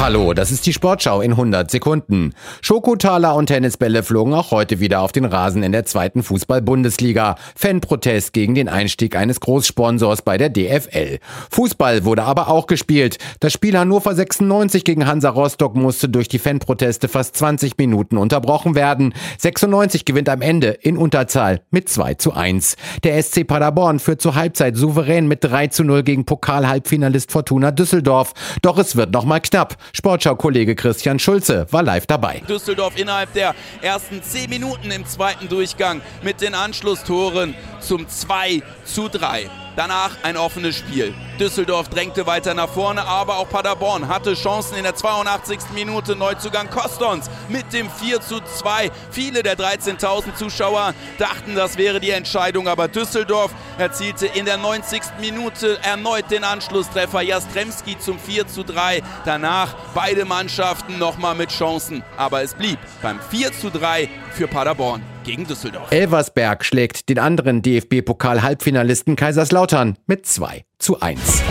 Hallo, das ist die Sportschau in 100 Sekunden. Schokotaler und Tennisbälle flogen auch heute wieder auf den Rasen in der zweiten Fußball-Bundesliga. Fanprotest gegen den Einstieg eines Großsponsors bei der DFL. Fußball wurde aber auch gespielt. Das Spiel Hannover 96 gegen Hansa Rostock musste durch die Fanproteste fast 20 Minuten unterbrochen werden. 96 gewinnt am Ende in Unterzahl mit 2 zu 1. Der SC Paderborn führt zur Halbzeit souverän mit 3 zu 0 gegen Pokal-Halbfinalist Fortuna Düsseldorf. Doch es wird noch mal knapp. Sportschau-Kollege Christian Schulze war live dabei. Düsseldorf innerhalb der ersten 10 Minuten im zweiten Durchgang mit den Anschlusstoren zum 2 zu 3. Danach ein offenes Spiel. Düsseldorf drängte weiter nach vorne, aber auch Paderborn hatte Chancen in der 82. Minute. Neuzugang Kostons mit dem 4 zu 2. Viele der 13.000 Zuschauer dachten, das wäre die Entscheidung, aber Düsseldorf erzielte in der 90. Minute erneut den Anschlusstreffer. Jastremski zum 4 zu 3. Danach beide Mannschaften nochmal mit Chancen, aber es blieb beim 4 zu 3 für Paderborn gegen Düsseldorf. Elversberg schlägt den anderen DFB-Pokal-Halbfinalisten Kaiserslautern mit 2 zu 1.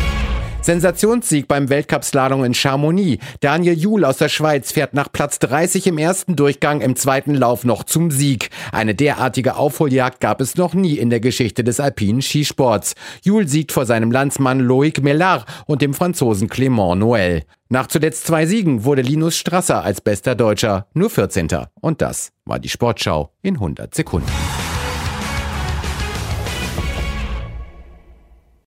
Sensationssieg beim Weltcup-Slalom in Chamonix. Daniel Juhl aus der Schweiz fährt nach Platz 30 im ersten Durchgang im zweiten Lauf noch zum Sieg. Eine derartige Aufholjagd gab es noch nie in der Geschichte des alpinen Skisports. Juhl siegt vor seinem Landsmann Loic Mellard und dem Franzosen Clément Noël. Nach zuletzt zwei Siegen wurde Linus Strasser als bester Deutscher nur 14. Und das war die Sportschau in 100 Sekunden.